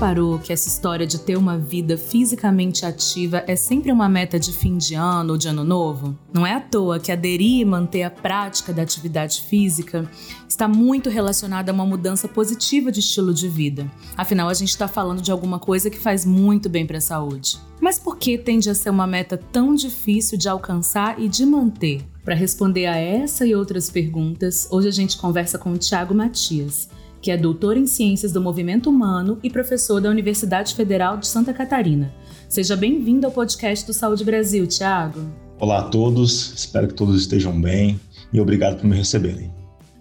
Reparou que essa história de ter uma vida fisicamente ativa é sempre uma meta de fim de ano ou de ano novo? Não é à toa que aderir e manter a prática da atividade física está muito relacionada a uma mudança positiva de estilo de vida. Afinal, a gente está falando de alguma coisa que faz muito bem para a saúde. Mas por que tende a ser uma meta tão difícil de alcançar e de manter? Para responder a essa e outras perguntas, hoje a gente conversa com o Tiago Matias que é doutor em Ciências do Movimento Humano e professor da Universidade Federal de Santa Catarina. Seja bem-vindo ao podcast do Saúde Brasil, Tiago. Olá a todos, espero que todos estejam bem e obrigado por me receberem.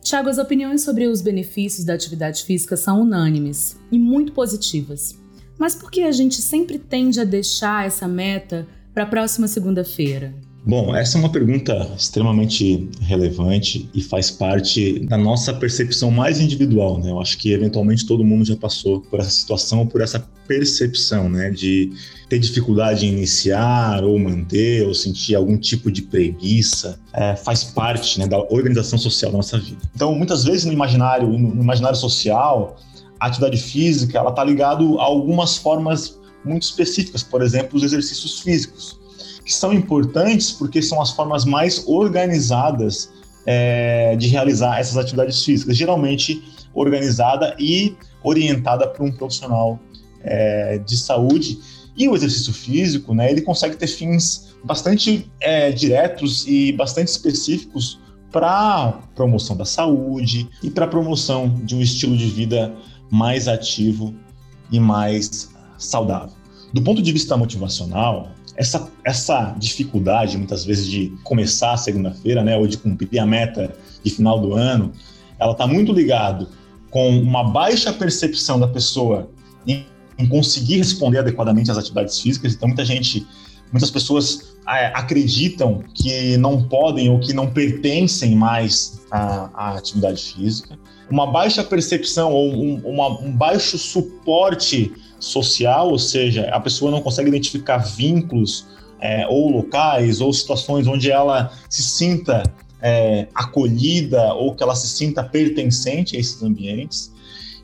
Tiago, as opiniões sobre os benefícios da atividade física são unânimes e muito positivas. Mas por que a gente sempre tende a deixar essa meta para a próxima segunda-feira? Bom, essa é uma pergunta extremamente relevante e faz parte da nossa percepção mais individual, né? Eu acho que eventualmente todo mundo já passou por essa situação, por essa percepção, né, de ter dificuldade em iniciar ou manter ou sentir algum tipo de preguiça, é, faz parte né, da organização social da nossa vida. Então, muitas vezes no imaginário, no imaginário social, a atividade física ela está ligado a algumas formas muito específicas, por exemplo, os exercícios físicos que são importantes porque são as formas mais organizadas é, de realizar essas atividades físicas, geralmente organizada e orientada por um profissional é, de saúde. E o exercício físico, né, ele consegue ter fins bastante é, diretos e bastante específicos para promoção da saúde e para promoção de um estilo de vida mais ativo e mais saudável. Do ponto de vista motivacional, essa, essa dificuldade, muitas vezes, de começar a segunda-feira, né, ou de cumprir a meta de final do ano, ela está muito ligado com uma baixa percepção da pessoa em, em, conseguir responder adequadamente às atividades físicas. Então, muita gente, muitas pessoas é, acreditam que não podem ou que não pertencem mais à, à atividade física. Uma baixa percepção ou um, uma, um baixo suporte social, ou seja, a pessoa não consegue identificar vínculos é, ou locais ou situações onde ela se sinta é, acolhida ou que ela se sinta pertencente a esses ambientes.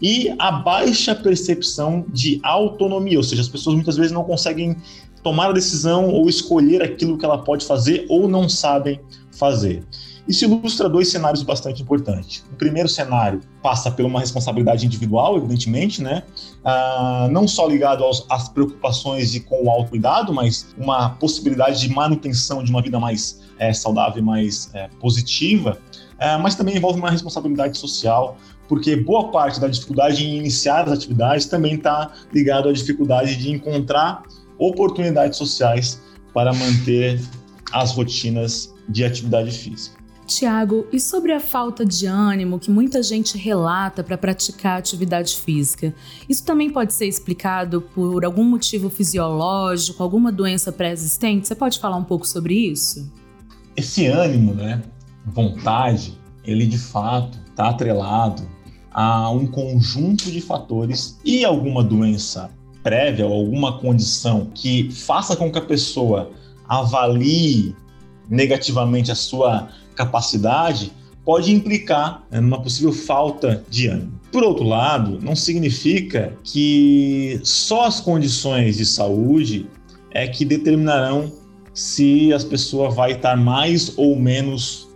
E a baixa percepção de autonomia, ou seja, as pessoas muitas vezes não conseguem tomar a decisão ou escolher aquilo que ela pode fazer ou não sabem fazer. Isso ilustra dois cenários bastante importantes. O primeiro cenário passa por uma responsabilidade individual, evidentemente, né? Ah, não só ligado aos, às preocupações e com o autocuidado, mas uma possibilidade de manutenção de uma vida mais é, saudável mais é, positiva, é, mas também envolve uma responsabilidade social, porque boa parte da dificuldade em iniciar as atividades também está ligado à dificuldade de encontrar oportunidades sociais para manter as rotinas de atividade física. Tiago, e sobre a falta de ânimo que muita gente relata para praticar atividade física? Isso também pode ser explicado por algum motivo fisiológico, alguma doença pré-existente? Você pode falar um pouco sobre isso? Esse ânimo, né, vontade, ele de fato está atrelado a um conjunto de fatores e alguma doença prévia ou alguma condição que faça com que a pessoa avalie negativamente a sua capacidade pode implicar né, numa possível falta de ânimo. Por outro lado, não significa que só as condições de saúde é que determinarão se as pessoas vai estar mais ou menos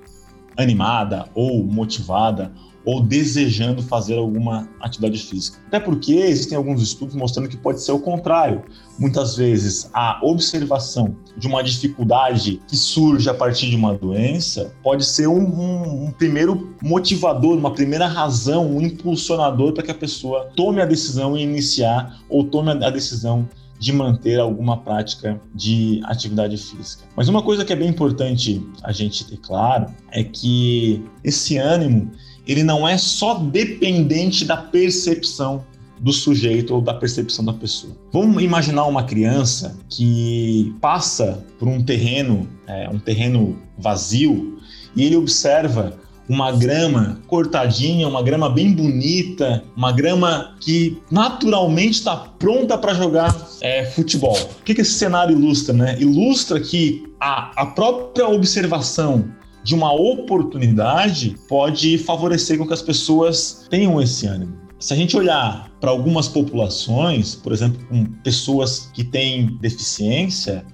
animada ou motivada ou desejando fazer alguma atividade física. Até porque existem alguns estudos mostrando que pode ser o contrário. Muitas vezes a observação de uma dificuldade que surge a partir de uma doença pode ser um, um, um primeiro motivador, uma primeira razão, um impulsionador para que a pessoa tome a decisão em iniciar ou tome a decisão de manter alguma prática de atividade física. Mas uma coisa que é bem importante a gente ter claro é que esse ânimo ele não é só dependente da percepção do sujeito ou da percepção da pessoa. Vamos imaginar uma criança que passa por um terreno, é, um terreno vazio, e ele observa uma grama cortadinha, uma grama bem bonita, uma grama que naturalmente está pronta para jogar é, futebol. O que, que esse cenário ilustra? Né? Ilustra que a, a própria observação de uma oportunidade pode favorecer com que as pessoas tenham esse ânimo. Se a gente olhar para algumas populações, por exemplo, com pessoas que têm deficiência,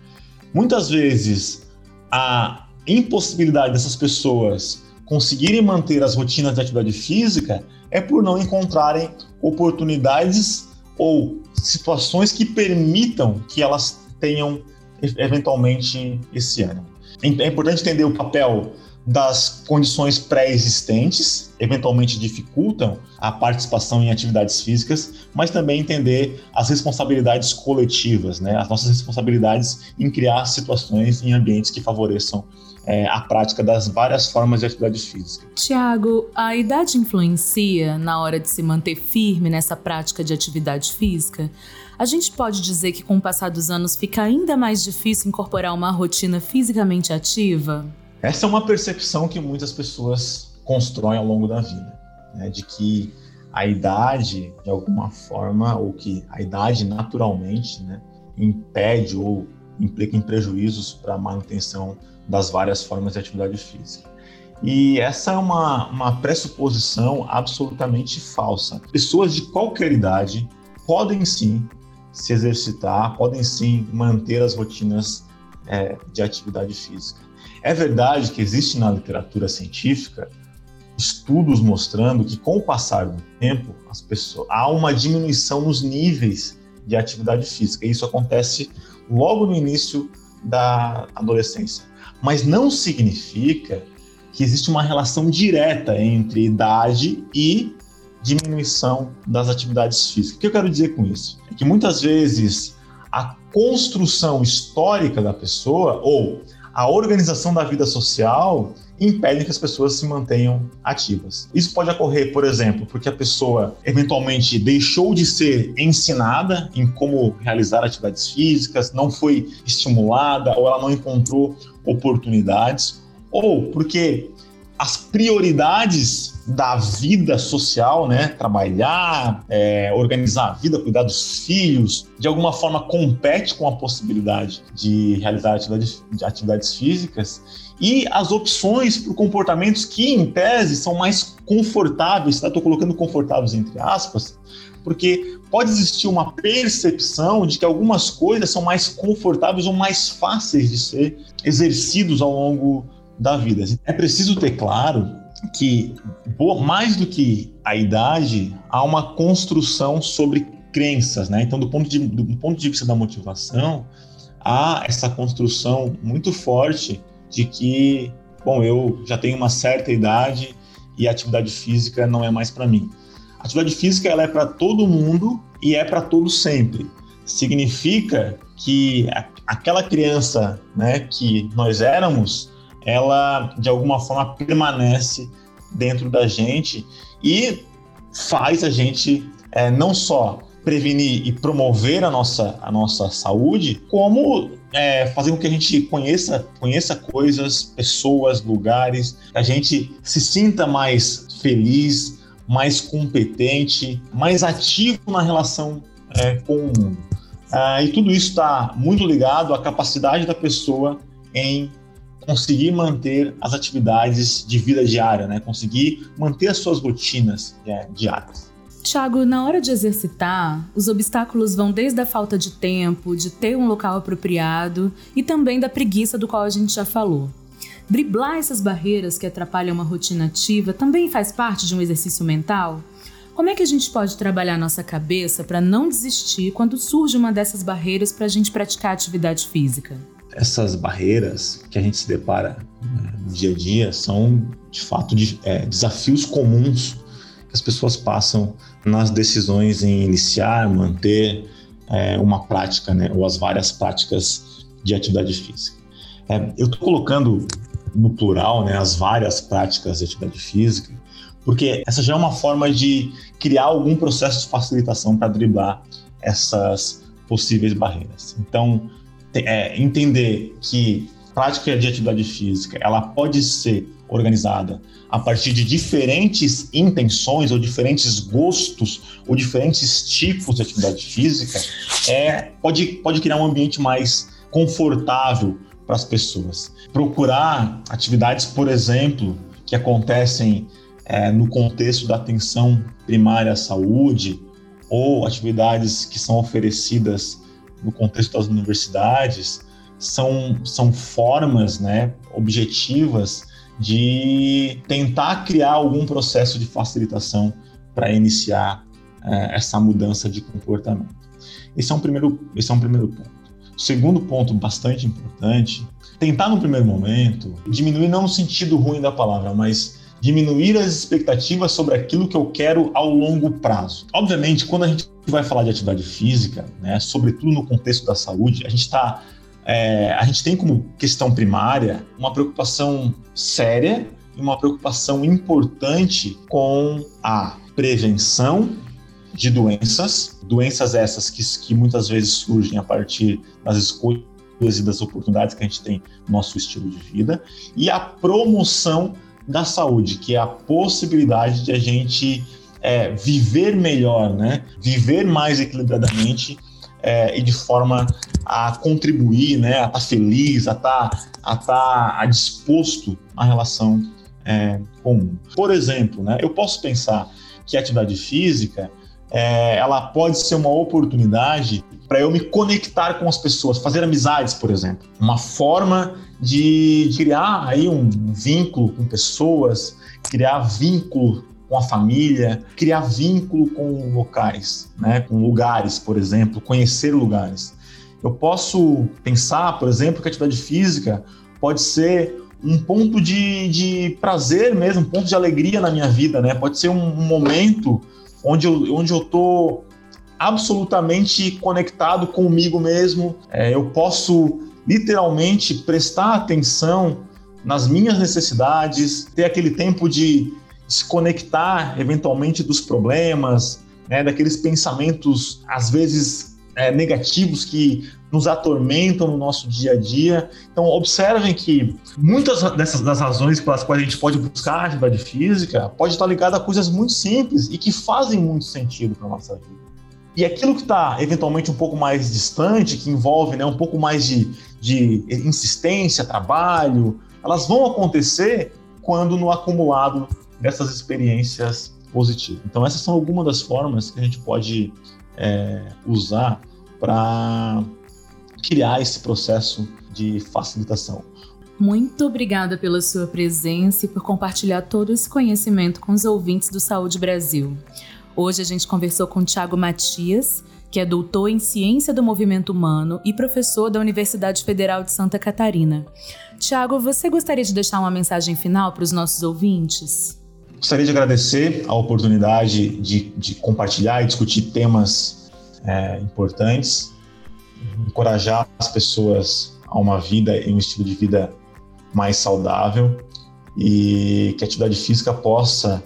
muitas vezes a impossibilidade dessas pessoas conseguirem manter as rotinas de atividade física é por não encontrarem oportunidades ou situações que permitam que elas tenham eventualmente esse ânimo. É importante entender o papel das condições pré-existentes, eventualmente dificultam a participação em atividades físicas, mas também entender as responsabilidades coletivas, né? as nossas responsabilidades em criar situações em ambientes que favoreçam é, a prática das várias formas de atividade física. Tiago, a idade influencia na hora de se manter firme nessa prática de atividade física? A gente pode dizer que com o passar dos anos fica ainda mais difícil incorporar uma rotina fisicamente ativa? Essa é uma percepção que muitas pessoas constroem ao longo da vida, né, de que a idade, de alguma forma, ou que a idade naturalmente né, impede ou implica em prejuízos para a manutenção das várias formas de atividade física. E essa é uma, uma pressuposição absolutamente falsa. Pessoas de qualquer idade podem sim se exercitar, podem sim manter as rotinas é, de atividade física. É verdade que existe na literatura científica estudos mostrando que com o passar do tempo as pessoas há uma diminuição nos níveis de atividade física. E isso acontece logo no início da adolescência mas não significa que existe uma relação direta entre idade e diminuição das atividades físicas. O que eu quero dizer com isso? É que muitas vezes a construção histórica da pessoa ou a organização da vida social impedem que as pessoas se mantenham ativas. Isso pode ocorrer, por exemplo, porque a pessoa eventualmente deixou de ser ensinada em como realizar atividades físicas, não foi estimulada ou ela não encontrou oportunidades, ou porque as prioridades da vida social, né? Trabalhar, é, organizar a vida, cuidar dos filhos, de alguma forma compete com a possibilidade de realizar atividades, atividades físicas e as opções por comportamentos que, em tese, são mais confortáveis, tá? Estou colocando confortáveis entre aspas, porque pode existir uma percepção de que algumas coisas são mais confortáveis ou mais fáceis de ser exercidos ao longo da vida. É preciso ter claro que, mais do que a idade, há uma construção sobre crenças, né? Então, do ponto de, do ponto de vista da motivação, há essa construção muito forte de que, bom, eu já tenho uma certa idade e a atividade física não é mais para mim. A atividade física ela é para todo mundo e é para todo sempre. Significa que aquela criança, né, que nós éramos, ela de alguma forma permanece dentro da gente e faz a gente é, não só prevenir e promover a nossa, a nossa saúde, como é, fazer com que a gente conheça, conheça coisas, pessoas, lugares, que a gente se sinta mais feliz, mais competente, mais ativo na relação é, com o mundo. Ah, e tudo isso está muito ligado à capacidade da pessoa em conseguir manter as atividades de vida diária, né? conseguir manter as suas rotinas é, diárias. Tiago, na hora de exercitar, os obstáculos vão desde a falta de tempo, de ter um local apropriado e também da preguiça do qual a gente já falou. Driblar essas barreiras que atrapalham uma rotina ativa também faz parte de um exercício mental? Como é que a gente pode trabalhar nossa cabeça para não desistir quando surge uma dessas barreiras para a gente praticar atividade física? Essas barreiras que a gente se depara né, no dia a dia são, de fato, de, é, desafios comuns as pessoas passam nas decisões em iniciar, manter é, uma prática, né, ou as várias práticas de atividade física. É, eu estou colocando no plural né, as várias práticas de atividade física, porque essa já é uma forma de criar algum processo de facilitação para driblar essas possíveis barreiras. Então, é, entender que prática de atividade física ela pode ser organizada a partir de diferentes intenções ou diferentes gostos ou diferentes tipos de atividade física é pode, pode criar um ambiente mais confortável para as pessoas. Procurar atividades, por exemplo, que acontecem é, no contexto da atenção primária à saúde ou atividades que são oferecidas no contexto das universidades são, são formas né, objetivas de tentar criar algum processo de facilitação para iniciar é, essa mudança de comportamento. Esse é um primeiro, esse é um primeiro ponto. Segundo ponto bastante importante, tentar no primeiro momento diminuir não no sentido ruim da palavra, mas diminuir as expectativas sobre aquilo que eu quero ao longo prazo. Obviamente, quando a gente vai falar de atividade física, né, sobretudo no contexto da saúde, a gente está é, a gente tem como questão primária uma preocupação séria e uma preocupação importante com a prevenção de doenças, doenças essas que, que muitas vezes surgem a partir das escolhas e das oportunidades que a gente tem no nosso estilo de vida, e a promoção da saúde, que é a possibilidade de a gente é, viver melhor, né? viver mais equilibradamente é, e de forma a contribuir, né, a estar tá feliz, a estar tá, a tá, a disposto à relação é, comum. Por exemplo, né, eu posso pensar que a atividade física é, ela pode ser uma oportunidade para eu me conectar com as pessoas, fazer amizades, por exemplo. Uma forma de criar aí um vínculo com pessoas, criar vínculo com a família, criar vínculo com locais, né? com lugares, por exemplo, conhecer lugares. Eu posso pensar, por exemplo, que a atividade física pode ser um ponto de, de prazer mesmo, um ponto de alegria na minha vida, né? Pode ser um, um momento onde eu, onde eu tô absolutamente conectado comigo mesmo. É, eu posso literalmente prestar atenção nas minhas necessidades, ter aquele tempo de se conectar eventualmente dos problemas, né, daqueles pensamentos às vezes é, negativos que nos atormentam no nosso dia a dia. Então observem que muitas dessas das razões pelas quais a gente pode buscar atividade física pode estar ligada a coisas muito simples e que fazem muito sentido para nossa vida. E aquilo que está eventualmente um pouco mais distante, que envolve né, um pouco mais de, de insistência, trabalho, elas vão acontecer quando no acumulado dessas experiências positivas. Então, essas são algumas das formas que a gente pode é, usar para criar esse processo de facilitação. Muito obrigada pela sua presença e por compartilhar todo esse conhecimento com os ouvintes do Saúde Brasil. Hoje a gente conversou com Tiago Matias, que é doutor em Ciência do Movimento Humano e professor da Universidade Federal de Santa Catarina. Tiago, você gostaria de deixar uma mensagem final para os nossos ouvintes? Gostaria de agradecer a oportunidade de, de compartilhar e discutir temas é, importantes, encorajar as pessoas a uma vida e um estilo de vida mais saudável e que a atividade física possa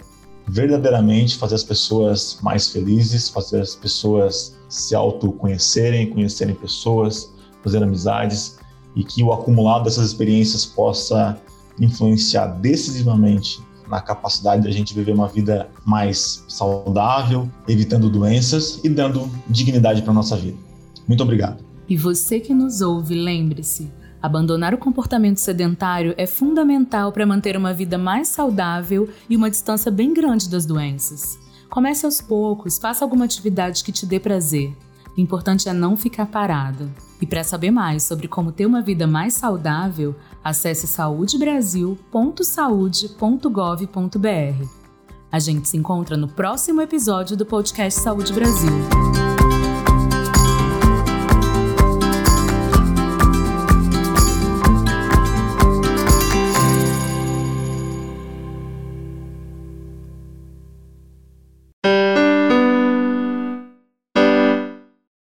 verdadeiramente fazer as pessoas mais felizes, fazer as pessoas se autoconhecerem, conhecerem pessoas, fazer amizades e que o acumulado dessas experiências possa influenciar decisivamente na capacidade da gente viver uma vida mais saudável, evitando doenças e dando dignidade para nossa vida. Muito obrigado. E você que nos ouve, lembre-se, abandonar o comportamento sedentário é fundamental para manter uma vida mais saudável e uma distância bem grande das doenças. Comece aos poucos, faça alguma atividade que te dê prazer. O importante é não ficar parado. E para saber mais sobre como ter uma vida mais saudável, acesse saudebrasil.saude.gov.br. A gente se encontra no próximo episódio do podcast Saúde Brasil.